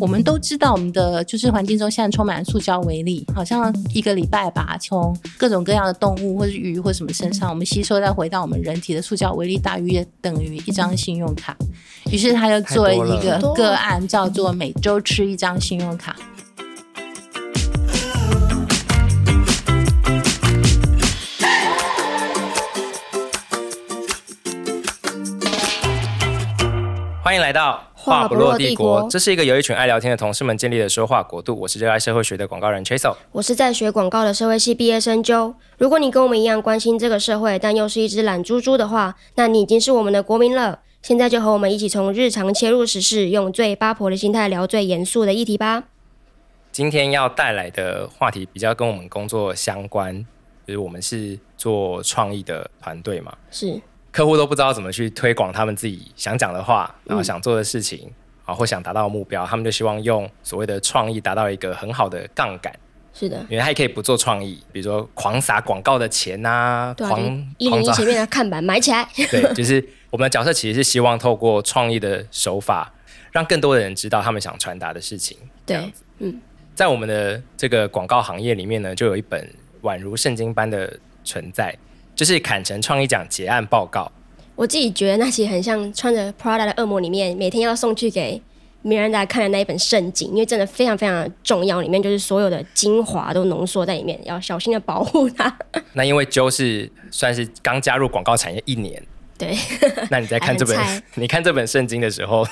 我们都知道，我们的就是环境中现在充满塑胶微粒，好像一个礼拜吧，从各种各样的动物或者鱼或什么身上，我们吸收再回到我们人体的塑胶微粒，大约等于一张信用卡。于是他就做了一个个案，叫做每周吃一张信用卡。欢迎来到话不落帝国，这是一个由一群爱聊天的同事们建立的说话国度。我是热爱社会学的广告人 Chasel，我是在学广告的社会系毕业生 Joe。如果你跟我们一样关心这个社会，但又是一只懒猪猪的话，那你已经是我们的国民了。现在就和我们一起从日常切入时事，用最八婆的心态聊最严肃的议题吧。今天要带来的话题比较跟我们工作相关，就是我们是做创意的团队嘛，是。客户都不知道怎么去推广他们自己想讲的话，然后想做的事情，啊、嗯，或想达到的目标，他们就希望用所谓的创意达到一个很好的杠杆。是的，因为他也可以不做创意，比如说狂撒广告的钱啊，对啊狂一零一前面的看板买起来。对，就是我们的角色其实是希望透过创意的手法，让更多的人知道他们想传达的事情。对，嗯，在我们的这个广告行业里面呢，就有一本宛如圣经般的存在。就是坎城创意奖结案报告，我自己觉得那其实很像穿着 Prada 的恶魔里面每天要送去给米兰达看的那一本圣经，因为真的非常非常的重要，里面就是所有的精华都浓缩在里面，要小心的保护它。那因为 Joe 是算是刚加入广告产业一年，对，那你在看这本 你看这本圣经的时候，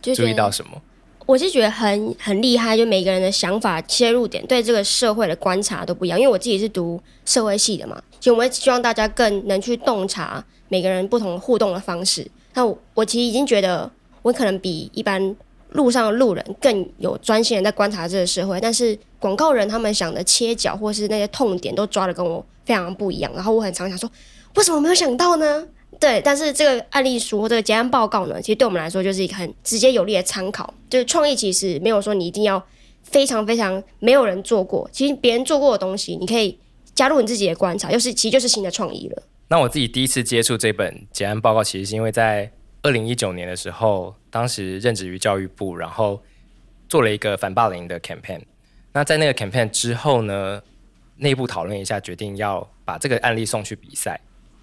注意到什么？我是觉得很很厉害，就每个人的想法切入点对这个社会的观察都不一样。因为我自己是读社会系的嘛，其实我们希望大家更能去洞察每个人不同互动的方式。那我，我其实已经觉得我可能比一般路上的路人更有专心的在观察这个社会，但是广告人他们想的切角或是那些痛点都抓得跟我非常不一样。然后我很常想说，为什么没有想到呢？对，但是这个案例书或这个结案报告呢，其实对我们来说就是一个很直接有力的参考。就是创意其实没有说你一定要非常非常没有人做过，其实别人做过的东西，你可以加入你自己的观察，就是其实就是新的创意了。那我自己第一次接触这本结案报告，其实是因为在二零一九年的时候，当时任职于教育部，然后做了一个反霸凌的 campaign。那在那个 campaign 之后呢，内部讨论一下，决定要把这个案例送去比赛。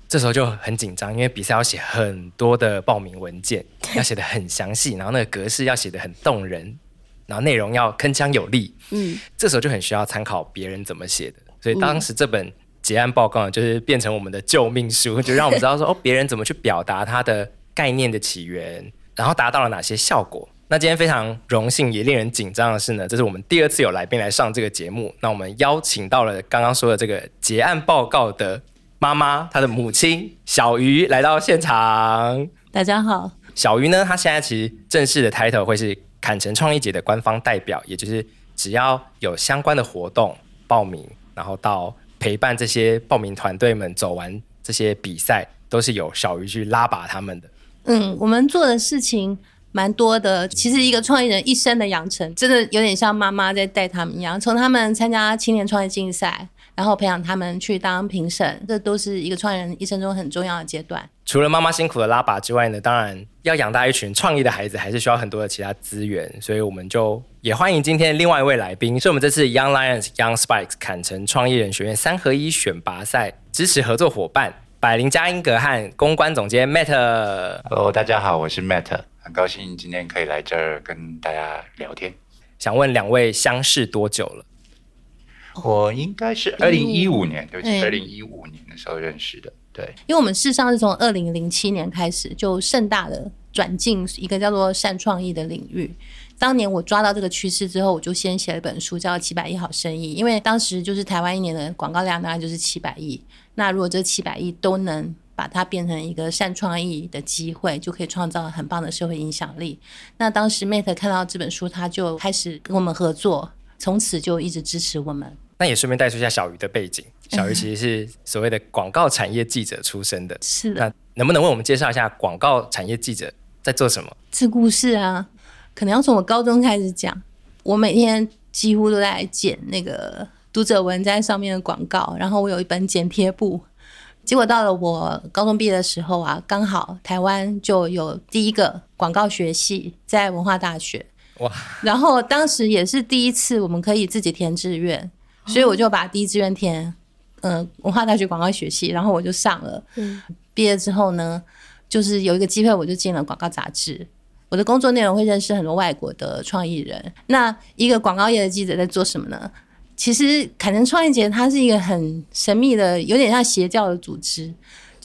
这时候就很紧张，因为比赛要写很多的报名文件，要写的很详细，然后那个格式要写的很动人，然后内容要铿锵有力。嗯，这时候就很需要参考别人怎么写的，所以当时这本结案报告呢，就是变成我们的救命书，就让我们知道说哦，别人怎么去表达他的概念的起源，然后达到了哪些效果。那今天非常荣幸也令人紧张的是呢，这是我们第二次有来宾来上这个节目，那我们邀请到了刚刚说的这个结案报告的。妈妈，她的母亲小鱼来到现场。大家好，小鱼呢，她现在其实正式的 title 会是坎城创意节的官方代表，也就是只要有相关的活动报名，然后到陪伴这些报名团队们走完这些比赛，都是由小鱼去拉拔他们的。嗯，我们做的事情蛮多的。其实一个创意人一生的养成，真的有点像妈妈在带他们一样，从他们参加青年创业竞赛。然后培养他们去当评审，这都是一个创业人一生中很重要的阶段。除了妈妈辛苦的拉拔之外呢，当然要养大一群创意的孩子，还是需要很多的其他资源。所以我们就也欢迎今天另外一位来宾，是我们这次 Young Lions Young Spikes 坎城创意人学院三合一选拔赛支持合作伙伴百灵嘉英格和公关总监 Matt。Hello，大家好，我是 Matt，很高兴今天可以来这儿跟大家聊天。想问两位相识多久了？我应该是二零一五年，对不起，二零一五年的时候认识的。对，因为我们事实上是从二零零七年开始就盛大的转进一个叫做善创意的领域。当年我抓到这个趋势之后，我就先写了一本书，叫《七百亿好生意》。因为当时就是台湾一年的广告量大概就是七百亿，那如果这七百亿都能把它变成一个善创意的机会，就可以创造很棒的社会影响力。那当时 Mate 看到这本书，他就开始跟我们合作，从此就一直支持我们。那也顺便带出一下小鱼的背景。小鱼其实是所谓的广告产业记者出身的。是的。那能不能为我们介绍一下广告产业记者在做什么？这故事啊，可能要从我高中开始讲。我每天几乎都在剪那个读者文在上面的广告，然后我有一本剪贴簿。结果到了我高中毕业的时候啊，刚好台湾就有第一个广告学系在文化大学。哇！然后当时也是第一次，我们可以自己填志愿，所以我就把第一志愿填，嗯、呃，文化大学广告学系，然后我就上了。嗯，毕业之后呢，就是有一个机会，我就进了广告杂志。我的工作内容会认识很多外国的创意人。那一个广告业的记者在做什么呢？其实凯能创意节它是一个很神秘的，有点像邪教的组织。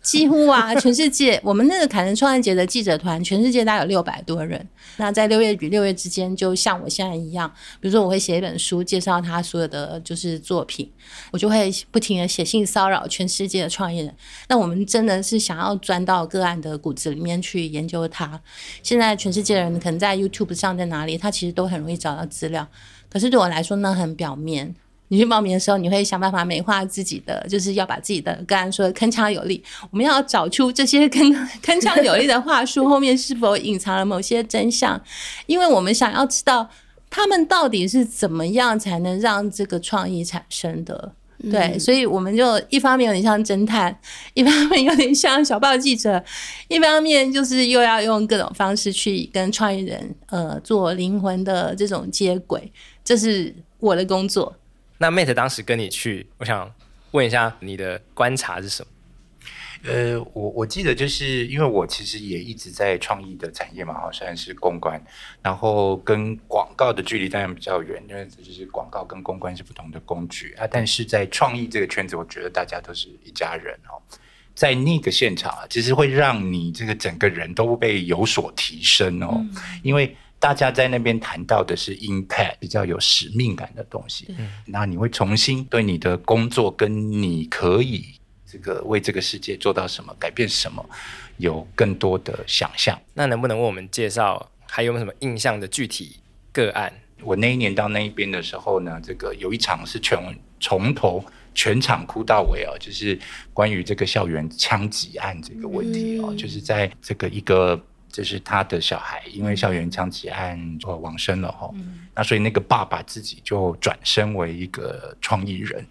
几乎啊，全世界我们那个坎城创意节的记者团，全世界大概有六百多人。那在六月与六月之间，就像我现在一样，比如说我会写一本书，介绍他所有的就是作品，我就会不停的写信骚扰全世界的创业人。那我们真的是想要钻到个案的骨子里面去研究他。现在全世界的人可能在 YouTube 上在哪里，他其实都很容易找到资料。可是对我来说呢，很表面。你去报名的时候，你会想办法美化自己的，就是要把自己的个案说的铿锵有力。我们要找出这些铿铿锵有力的话术 后面是否隐藏了某些真相，因为我们想要知道他们到底是怎么样才能让这个创意产生的。对，所以我们就一方面有点像侦探，一方面有点像小报记者，一方面就是又要用各种方式去跟创意人呃做灵魂的这种接轨，这是我的工作。那 Mate 当时跟你去，我想问一下你的观察是什么？呃，我我记得就是因为我其实也一直在创意的产业嘛，好像是公关，然后跟广告的距离当然比较远，因为这就是广告跟公关是不同的工具啊。但是在创意这个圈子，我觉得大家都是一家人哦。在那个现场啊，其实会让你这个整个人都被有所提升哦，嗯、因为。大家在那边谈到的是 impact 比较有使命感的东西，嗯，那你会重新对你的工作跟你可以这个为这个世界做到什么、改变什么，有更多的想象。那能不能为我们介绍还有没有什么印象的具体个案？我那一年到那一边的时候呢，这个有一场是全从头全场哭到尾哦，就是关于这个校园枪击案这个问题哦，嗯，就是在这个一个。这是他的小孩，因为校园枪击案就往生了哈、嗯，那所以那个爸爸自己就转身为一个创意人，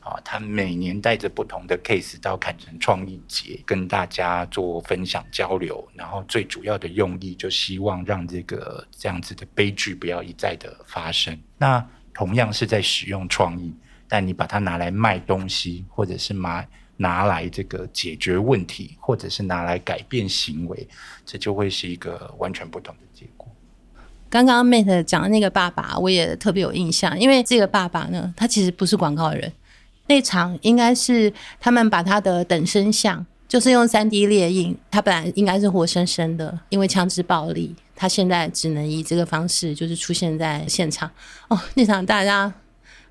啊，他每年带着不同的 case 到坎城创意节跟大家做分享交流，然后最主要的用意就希望让这个这样子的悲剧不要一再的发生。那同样是在使用创意，但你把它拿来卖东西，或者是买。拿来这个解决问题，或者是拿来改变行为，这就会是一个完全不同的结果。刚刚 Mate 讲的那个爸爸，我也特别有印象，因为这个爸爸呢，他其实不是广告人。那场应该是他们把他的等身像，就是用 3D 列印，他本来应该是活生生的，因为枪支暴力，他现在只能以这个方式就是出现在现场。哦，那场大家。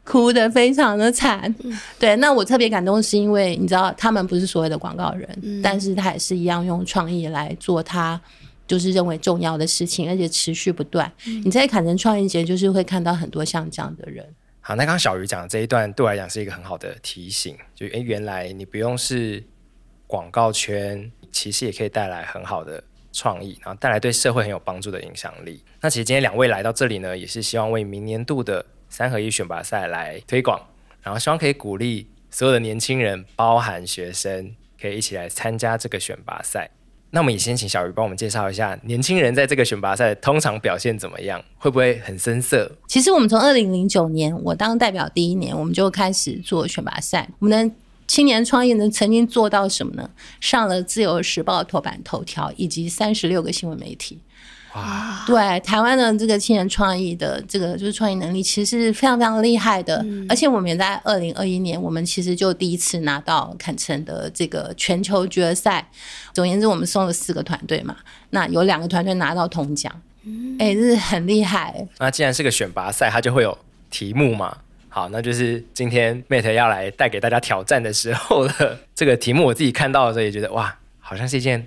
哭得非常的惨，对，那我特别感动，是因为你知道他们不是所谓的广告人，嗯，但是他也是一样用创意来做他就是认为重要的事情，而且持续不断，嗯。你在坎城创意节就是会看到很多像这样的人。好，那刚刚小鱼讲的这一段对我来讲是一个很好的提醒，就诶，原来你不用是广告圈，其实也可以带来很好的创意，然后带来对社会很有帮助的影响力。那其实今天两位来到这里呢，也是希望为明年度的。三合一选拔赛来推广，然后希望可以鼓励所有的年轻人，包含学生，可以一起来参加这个选拔赛。那我们也先请小鱼帮我们介绍一下，年轻人在这个选拔赛通常表现怎么样？会不会很生涩？其实我们从二零零九年我当代表第一年，我们就开始做选拔赛。我们的青年创业呢曾经做到什么呢？上了《自由时报》头版头条，以及三十六个新闻媒体。啊，对，台湾的这个青年创意的这个就是创意能力，其实是非常非常厉害的。嗯、而且我们也在二零二一年，我们其实就第一次拿到坎城的这个全球决赛。总言之，我们送了四个团队嘛，那有两个团队拿到铜奖，哎、嗯，这是很厉害。那既然是个选拔赛，它就会有题目嘛。好，那就是今天 Mate 要来带给大家挑战的时候了这个题目，我自己看到的时候也觉得哇，好像是一件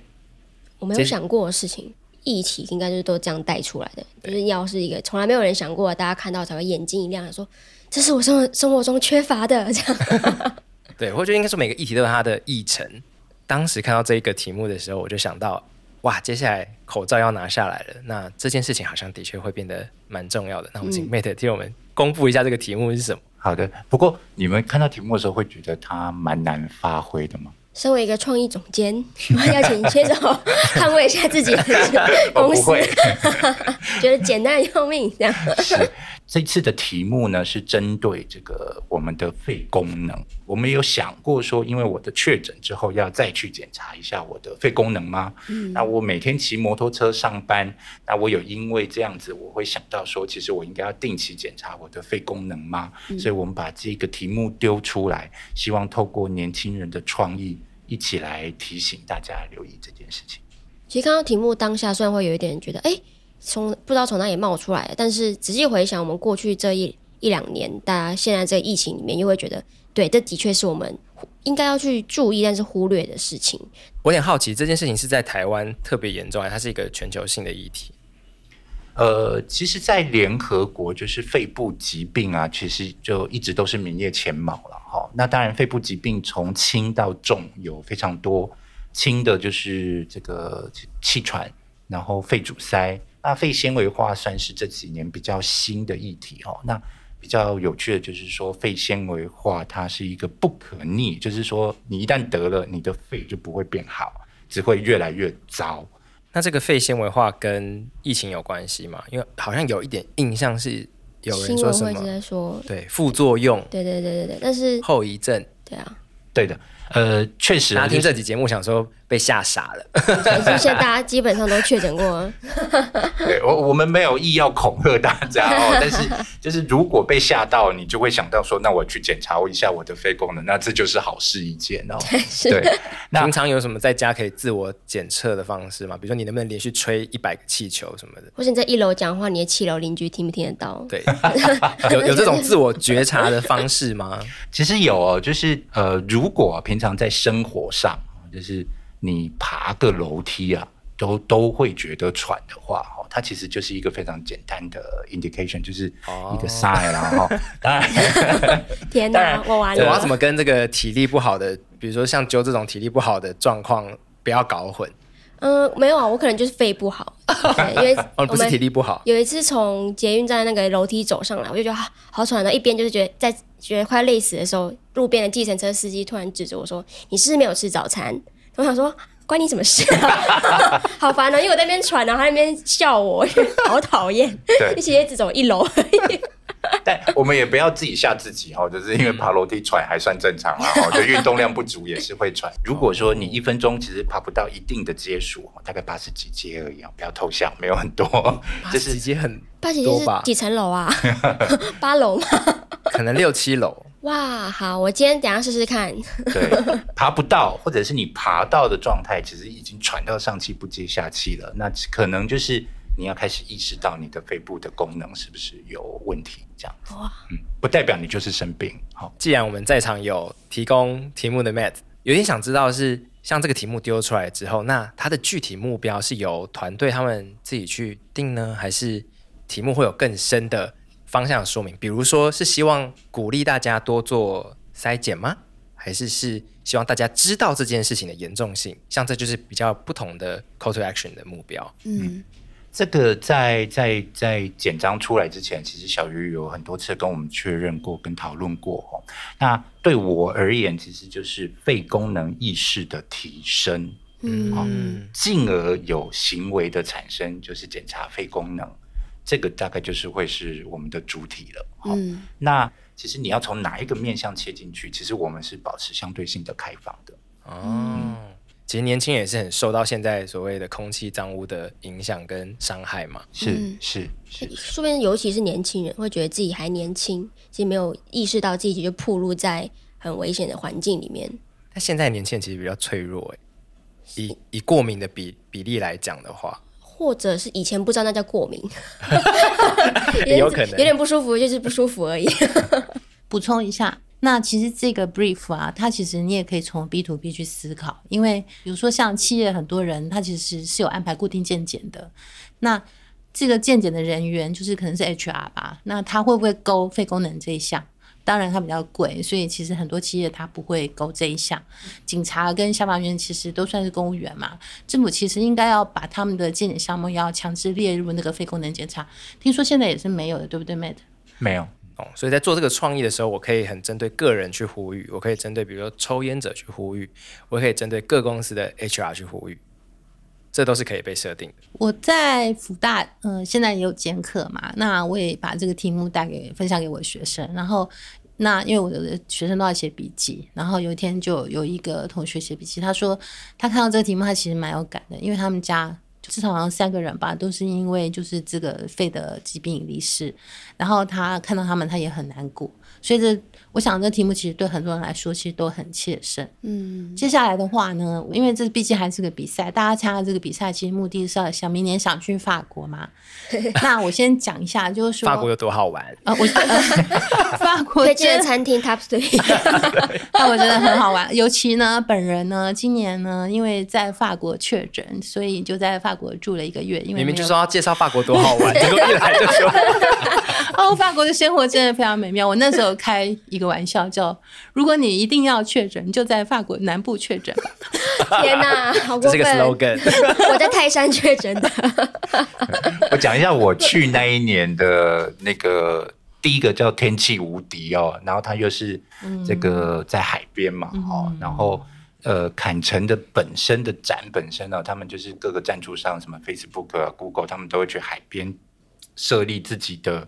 我没有想过的事情。议题应该就是都这样带出来的，就是要是一个从来没有人想过，大家看到才会眼睛一亮，说这是我生活生活中缺乏的 这样。对，我觉得应该说每个议题都有它的议程。当时看到这一个题目的时候，我就想到，哇，接下来口罩要拿下来了，那这件事情好像的确会变得蛮重要的。那我们请 Mate 替我们公布一下这个题目是什么？好的，不过你们看到题目的时候会觉得它蛮难发挥的吗？身为一个创意总监，我要请选手 捍卫一下自己的公司，觉得简单要命这样。是这次的题目呢，是针对这个我们的肺功能。我们有想过说，因为我的确诊之后要再去检查一下我的肺功能吗？嗯，那我每天骑摩托车上班，那我有因为这样子，我会想到说，其实我应该要定期检查我的肺功能吗？嗯，所以我们把这个题目丢出来，希望透过年轻人的创意。一起来提醒大家留意这件事情。其实看到题目当下，虽然会有一点觉得，哎，从不知道从哪里冒出来的，但是仔细回想，我们过去这一一两年，大家现在这个疫情里面，又会觉得，对，这的确是我们应该要去注意，但是忽略的事情。我有点好奇，这件事情是在台湾特别严重，还是它是一个全球性的议题？呃，其实，在联合国，就是肺部疾病啊，其实就一直都是名列前茅了哈。那当然，肺部疾病从轻到重有非常多，轻的就是这个气喘，然后肺阻塞。那肺纤维化算是这几年比较新的议题哦。那比较有趣的就是说，肺纤维化它是一个不可逆，就是说你一旦得了，你的肺就不会变好，只会越来越糟。那这个肺纤维化跟疫情有关系吗？因为好像有一点印象是有人说什么，在说对副作用，对对对对对，但是后遗症，对啊，对的。呃，确实，大家听这集节目想说被吓傻了。现在大家基本上都确诊过。对，我我们没有意要恐吓大家哦，但是就是如果被吓到，你就会想到说，那我去检查一下我的肺功能，那这就是好事一件哦。对，那平常有什么在家可以自我检测的方式吗？比如说你能不能连续吹一百个气球什么的？或者你在一楼讲话，你的七楼邻居听不听得到？对，有有这种自我觉察的方式吗？其实有哦，就是呃，如果平平常在生活上，就是你爬个楼梯啊，都都会觉得喘的话，哦，它其实就是一个非常简单的 indication，就是一个 sign，然后 当然，天哪，我完了，我要怎么跟这个体力不好的，比如说像揪这种体力不好的状况，不要搞混。嗯，没有啊，我可能就是肺不好，因为哦，不是体力不好。有一次从捷运站那个楼梯走上来，我就觉得好喘的，一边就是觉得在觉得快累死的时候，路边的计程车司机突然指着我说：“你是不是没有吃早餐？”我想说关你什么事啊？好烦啊，因为我在那边喘，然后他那边笑我，好讨厌。对，一起也只走一楼而已。但我们也不要自己吓自己哦，就是因为爬楼梯喘还算正常啦，哦，就运动量不足也是会喘。如果说你一分钟其实爬不到一定的阶数，大概八十几阶而已哦，不要偷笑，没有很多，八十几阶很八十几阶是几层楼啊？八楼吗？可能六七楼。哇，好，我今天等下试试看。对，爬不到，或者是你爬到的状态，其实已经喘到上气不接下气了，那可能就是。你要开始意识到你的肺部的功能是不是有问题，这样子，嗯，不代表你就是生病。好，既然我们在场有提供题目的 Matt，有点想知道是像这个题目丢出来之后，那它的具体目标是由团队他们自己去定呢，还是题目会有更深的方向说明？比如说是希望鼓励大家多做筛检吗？还是是希望大家知道这件事情的严重性？像这就是比较不同的 call to action 的目标。嗯。嗯这个在在在简章出来之前，其实小鱼有很多次跟我们确认过、跟讨论过哦。那对我而言，其实就是肺功能意识的提升，嗯，好，进而有行为的产生，就是检查肺功能，这个大概就是会是我们的主体了。嗯，那其实你要从哪一个面向切进去，其实我们是保持相对性的开放的。哦。嗯其实年轻人也是很受到现在所谓的空气脏污的影响跟伤害嘛，是是是，说不定尤其是年轻人会觉得自己还年轻，其实没有意识到自己就暴露在很危险的环境里面。那现在年轻人其实比较脆弱，以以过敏的比比例来讲的话，或者是以前不知道那叫过敏，有可能有点不舒服，就是不舒服而已。补充一下。那其实这个 brief 啊，它其实你也可以从 B to B 去思考，因为比如说像企业很多人，他其实是有安排固定健检的。那这个健检的人员就是可能是 HR 吧，那他会不会勾肺功能这一项？当然它比较贵，所以其实很多企业他不会勾这一项。警察跟消防员其实都算是公务员嘛，政府其实应该要把他们的健检项目要强制列入那个肺功能检查。听说现在也是没有的，对不对，Mate？没有。哦，所以在做这个创意的时候，我可以很针对个人去呼吁，我可以针对比如说抽烟者去呼吁，我可以针对各公司的 HR 去呼吁，这都是可以被设定的。我在辅大，嗯、现在也有兼课嘛，那我也把这个题目带给分享给我的学生，然后那因为我的学生都要写笔记，然后有一天就有一个同学写笔记，他说他看到这个题目，他其实蛮有感的，因为他们家。至少好像三个人吧，都是因为就是这个肺的疾病离世，然后他看到他们，他也很难过，所以这。我想这题目其实对很多人来说其实都很切身。嗯，接下来的话呢，因为这毕竟还是个比赛，大家参加这个比赛其实目的是要想明年想去法国嘛。那我先讲一下，就是说法国有多好玩啊！我、呃、法国推荐的餐厅 Top Three，那我觉得很好玩。尤其呢，本人呢，今年呢，因为在法国确诊，所以就在法国住了一个月。因为明明就说要介绍法国多好玩，结果一来就说 哦，法国的生活真的非常美妙。我那时候开一个玩笑叫：如果你一定要确诊，就在法国南部确诊吧。天哪，好过分！这是个 slogan。我在泰山确诊的。我讲一下我去那一年的那个第一个叫天气无敌哦，然后它又是这个在海边嘛，哦、嗯，然后呃，坎城的本身的展本身呢、哦，他们就是各个赞助商，什么 Facebook 啊、Google，他们都会去海边设立自己的。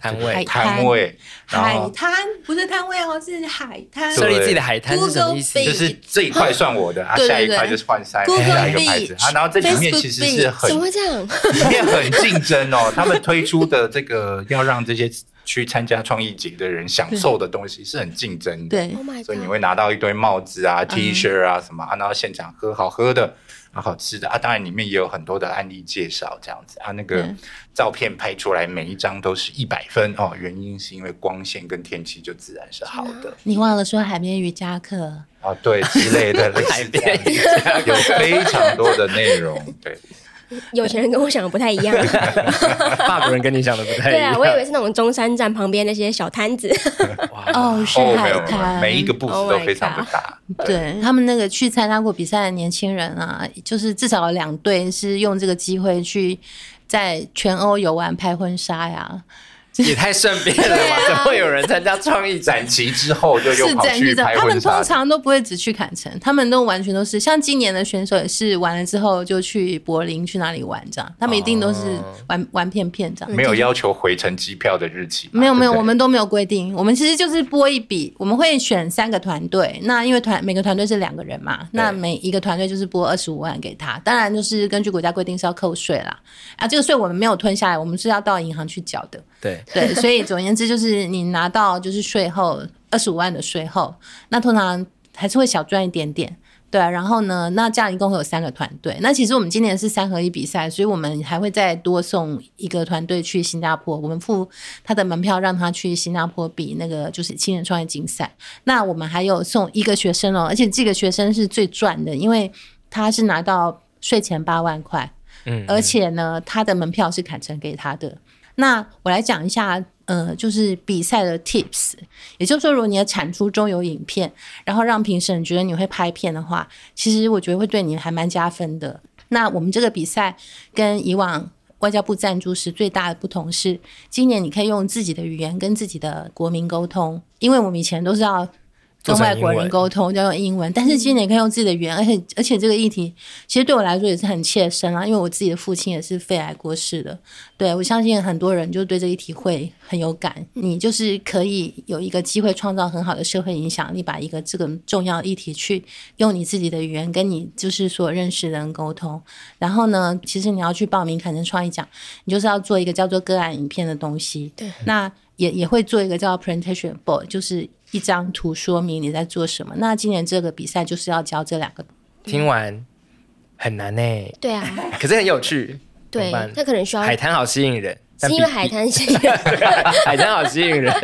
摊位，摊位，海滩不是摊位哦，是海滩。设立自己的海滩是什么意思？就是这一块算我的，啊，下一块就是换下下一个牌子啊。然后这里面其实是很，怎么会这样？里面很竞争哦。他们推出的这个要让这些去参加创意节的人享受的东西是很竞争的。对，所以你会拿到一堆帽子啊、T 恤啊什么啊，然后现场喝好喝的。好好吃的啊！当然里面也有很多的案例介绍，这样子啊，那个照片拍出来每一张都是一百分哦。原因是因为光线跟天气就自然是好的。你忘了说海边瑜伽课啊？对，之类的 海边瑜伽有非常多的内容。对，有钱人跟我想的不太一样，法国人跟你想的不太一样。对啊，我以为是那种中山站旁边那些小摊子。哦，是海滩，每一个步子都非常的大。对，对他们那个去参加过比赛的年轻人啊，就是至少有两队是用这个机会去在全欧游玩拍婚纱呀。也太顺便了吧？怎么会有人参加创意展期之后就又跑去拍婚纱？他们通常都不会只去坎城，他们都完全都是像今年的选手也是完了之后就去柏林去哪里玩这样，他们一定都是玩玩片片这样。没有要求回程机票的日期？没有没有，我们都没有规定。我们其实就是拨一笔，我们会选三个团队，那因为团每个团队是两个人嘛，那每一个团队就是拨二十五万给他，当然就是根据国家规定是要扣税啦。啊，这个税我们没有吞下来，我们是要到银行去缴的。对对，所以总而言之就是你拿到就是税后二十五万的税后，那通常还是会小赚一点点，对啊。然后呢，那这样一共会有三个团队。那其实我们今年是三合一比赛，所以我们还会再多送一个团队去新加坡，我们付他的门票让他去新加坡比那个就是青年创业竞赛。那我们还有送一个学生哦，而且这个学生是最赚的，因为他是拿到税前八万块，嗯，而且呢，他的门票是砍成给他的。那我来讲一下，呃，就是比赛的 tips，也就是说，如果你的产出中有影片，然后让评审觉得你会拍片的话，其实我觉得会对你还蛮加分的。那我们这个比赛跟以往外交部赞助时最大的不同是，今年你可以用自己的语言跟自己的国民沟通，因为我们以前都是要。跟外国人沟通要用英文，但是今年可以用自己的语言，而且而且这个议题其实对我来说也是很切身啊，因为我自己的父亲也是肺癌过世的。对，我相信很多人就对这个议题会很有感。你就是可以有一个机会创造很好的社会影响力，把一个这个重要议题去用你自己的语言跟你就是所认识的人沟通。然后呢，其实你要去报名凯城创意奖，你就是要做一个叫做个案影片的东西。对，那也也会做一个叫 presentation board，就是。一张图说明你在做什么。那今年这个比赛就是要教这两个。听完很难呢、欸。对啊。可是很有趣。对。那可能需要海滩好吸引人。是因为海滩吸引人。海滩好吸引人。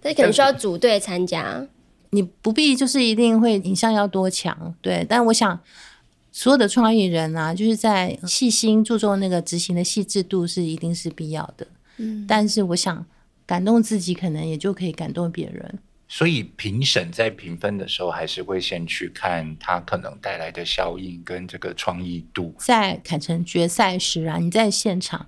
但可能需要组队参加。你不必就是一定会影像要多强，对。但我想所有的创意人啊，就是在细心注重那个执行的细致度是一定是必要的。嗯。但是我想感动自己，可能也就可以感动别人。所以评审在评分的时候，还是会先去看它可能带来的效应跟这个创意度。在凯城决赛时啊，你在现场，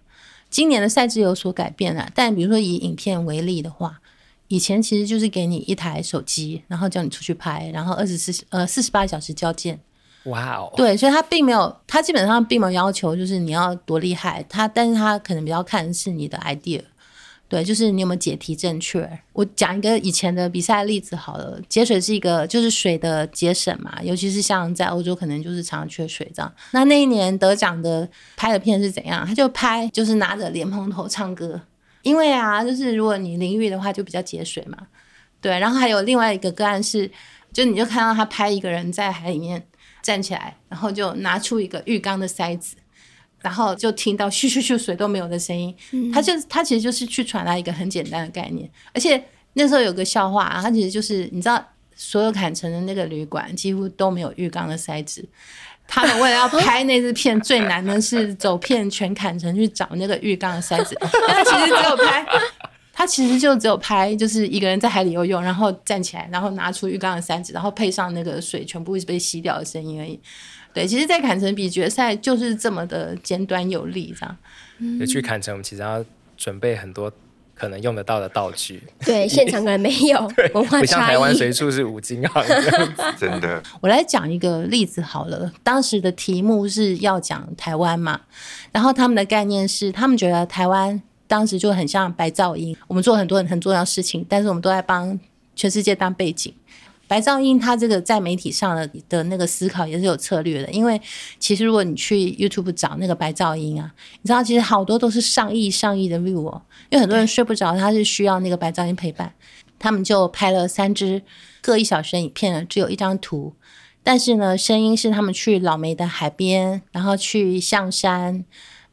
今年的赛制有所改变了。但比如说以影片为例的话，以前其实就是给你一台手机，然后叫你出去拍，然后二十四呃四十八小时交件。哇哦！对，所以他并没有，他基本上并没有要求就是你要多厉害，他但是他可能比较看的是你的 idea。对，就是你有没有解题正确。我讲一个以前的比赛例子好了，节水是一个就是水的节省嘛，尤其是像在欧洲，可能就是常常缺水这样。那那一年得奖的拍的片是怎样？他就拍就是拿着莲蓬头唱歌，因为啊，就是如果你淋浴的话就比较节水嘛。对，然后还有另外一个个案是，就你就看到他拍一个人在海里面站起来，然后就拿出一个浴缸的塞子。然后就听到咻咻咻水都没有的声音，嗯、他就他其实就是去传达一个很简单的概念，而且那时候有个笑话，啊他其实就是你知道，所有坎城的那个旅馆几乎都没有浴缸的塞子，他们为了要拍那支片，最难的是走遍全坎城去找那个浴缸的塞子，他其实只有拍，他其实就只有拍，就是一个人在海里游泳，然后站起来，然后拿出浴缸的塞子，然后配上那个水全部被吸掉的声音而已。对，其实，在坎城比决赛就是这么的简短有力，这样。嗯，去坎城，我们其实要准备很多可能用得到的道具。对，现场可能没有。文化差异。不像台湾随处是五金行 真的。我来讲一个例子好了，当时的题目是要讲台湾嘛，然后他们的概念是，他们觉得台湾当时就很像白噪音，我们做很多很重要的事情，但是我们都在帮全世界当背景。白噪音，他这个在媒体上的的那个思考也是有策略的，因为其实如果你去 YouTube 找那个白噪音啊，你知道其实好多都是上亿上亿的 view 哦，因为很多人睡不着，他是需要那个白噪音陪伴，他们就拍了三支各一小时影片，只有一张图，但是呢，声音是他们去老梅的海边，然后去象山。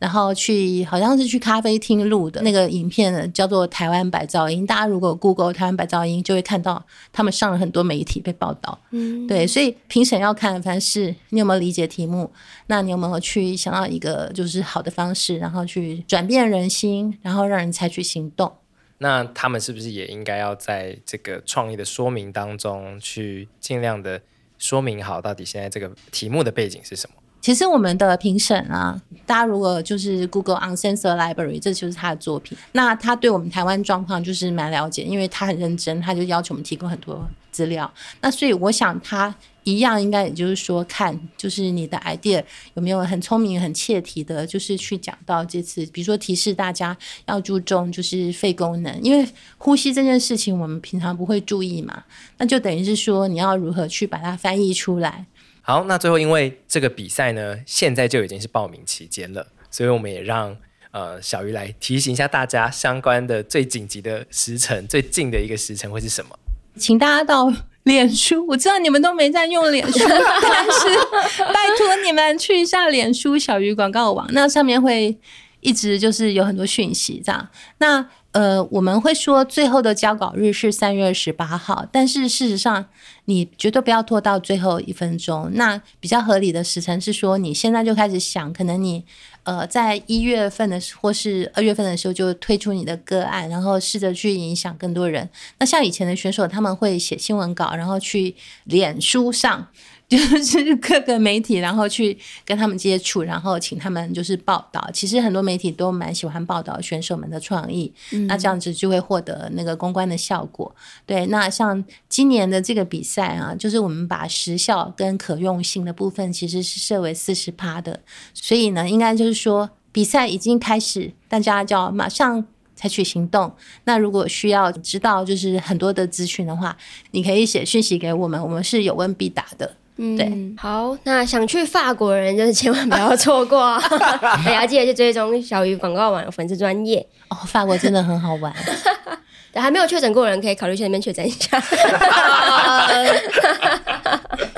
然后去好像是去咖啡厅录的那个影片呢，叫做《台湾白噪音》。大家如果 Google 台湾白噪音，就会看到他们上了很多媒体被报道。嗯，对，所以评审要看，凡是你有没有理解题目，那你有没有去想到一个就是好的方式，然后去转变人心，然后让人采取行动。那他们是不是也应该要在这个创意的说明当中，去尽量的说明好，到底现在这个题目的背景是什么？其实我们的评审啊，大家如果就是 Google Uncensored Library，这就是他的作品。那他对我们台湾状况就是蛮了解，因为他很认真，他就要求我们提供很多资料。那所以我想他一样，应该也就是说，看就是你的 idea 有没有很聪明、很切题的，就是去讲到这次，比如说提示大家要注重就是肺功能，因为呼吸这件事情我们平常不会注意嘛，那就等于是说你要如何去把它翻译出来。好，那最后因为这个比赛呢，现在就已经是报名期间了，所以我们也让呃小鱼来提醒一下大家相关的最紧急的时辰，最近的一个时辰会是什么？请大家到脸书，我知道你们都没在用脸书，但是拜托你们去一下脸书小鱼广告网，那上面会一直就是有很多讯息这样。那呃，我们会说最后的交稿日是三月二十八号，但是事实上你绝对不要拖到最后一分钟。那比较合理的时辰是说，你现在就开始想，可能你呃在一月份的或是二月份的时候就推出你的个案，然后试着去影响更多人。那像以前的选手，他们会写新闻稿，然后去脸书上。就是各个媒体，然后去跟他们接触，然后请他们就是报道。其实很多媒体都蛮喜欢报道选手们的创意，嗯、那这样子就会获得那个公关的效果。对，那像今年的这个比赛啊，就是我们把时效跟可用性的部分其实是设为四十趴的，所以呢，应该就是说比赛已经开始，大家就要马上采取行动。那如果需要知道就是很多的资讯的话，你可以写讯息给我们，我们是有问必答的。嗯，对，好，那想去法国的人就是千万不要错过，大家记得去追踪小鱼广告网粉丝专业。哦，法国真的很好玩，对，还没有确诊过的人可以考虑去那边确诊一下。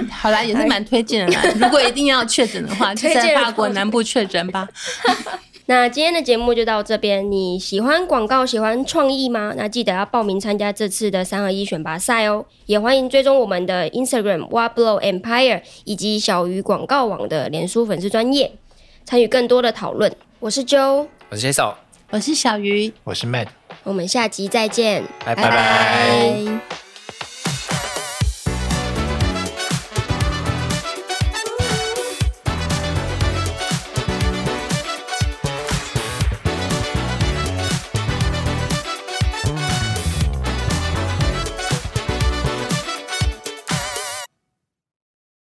好啦，也是蛮推荐的啦，如果一定要确诊的话，就在法国南部确诊吧。那今天的节目就到这边。你喜欢广告、喜欢创意吗？那记得要报名参加这次的三合一选拔赛哦。也欢迎追踪我们的 Instagram Whatblow Empire 以及小鱼广告网的脸书粉丝专页，参与更多的讨论。我是 Joe，我是 Jason，我是小鱼，我是 Matt。我们下集再见，拜拜。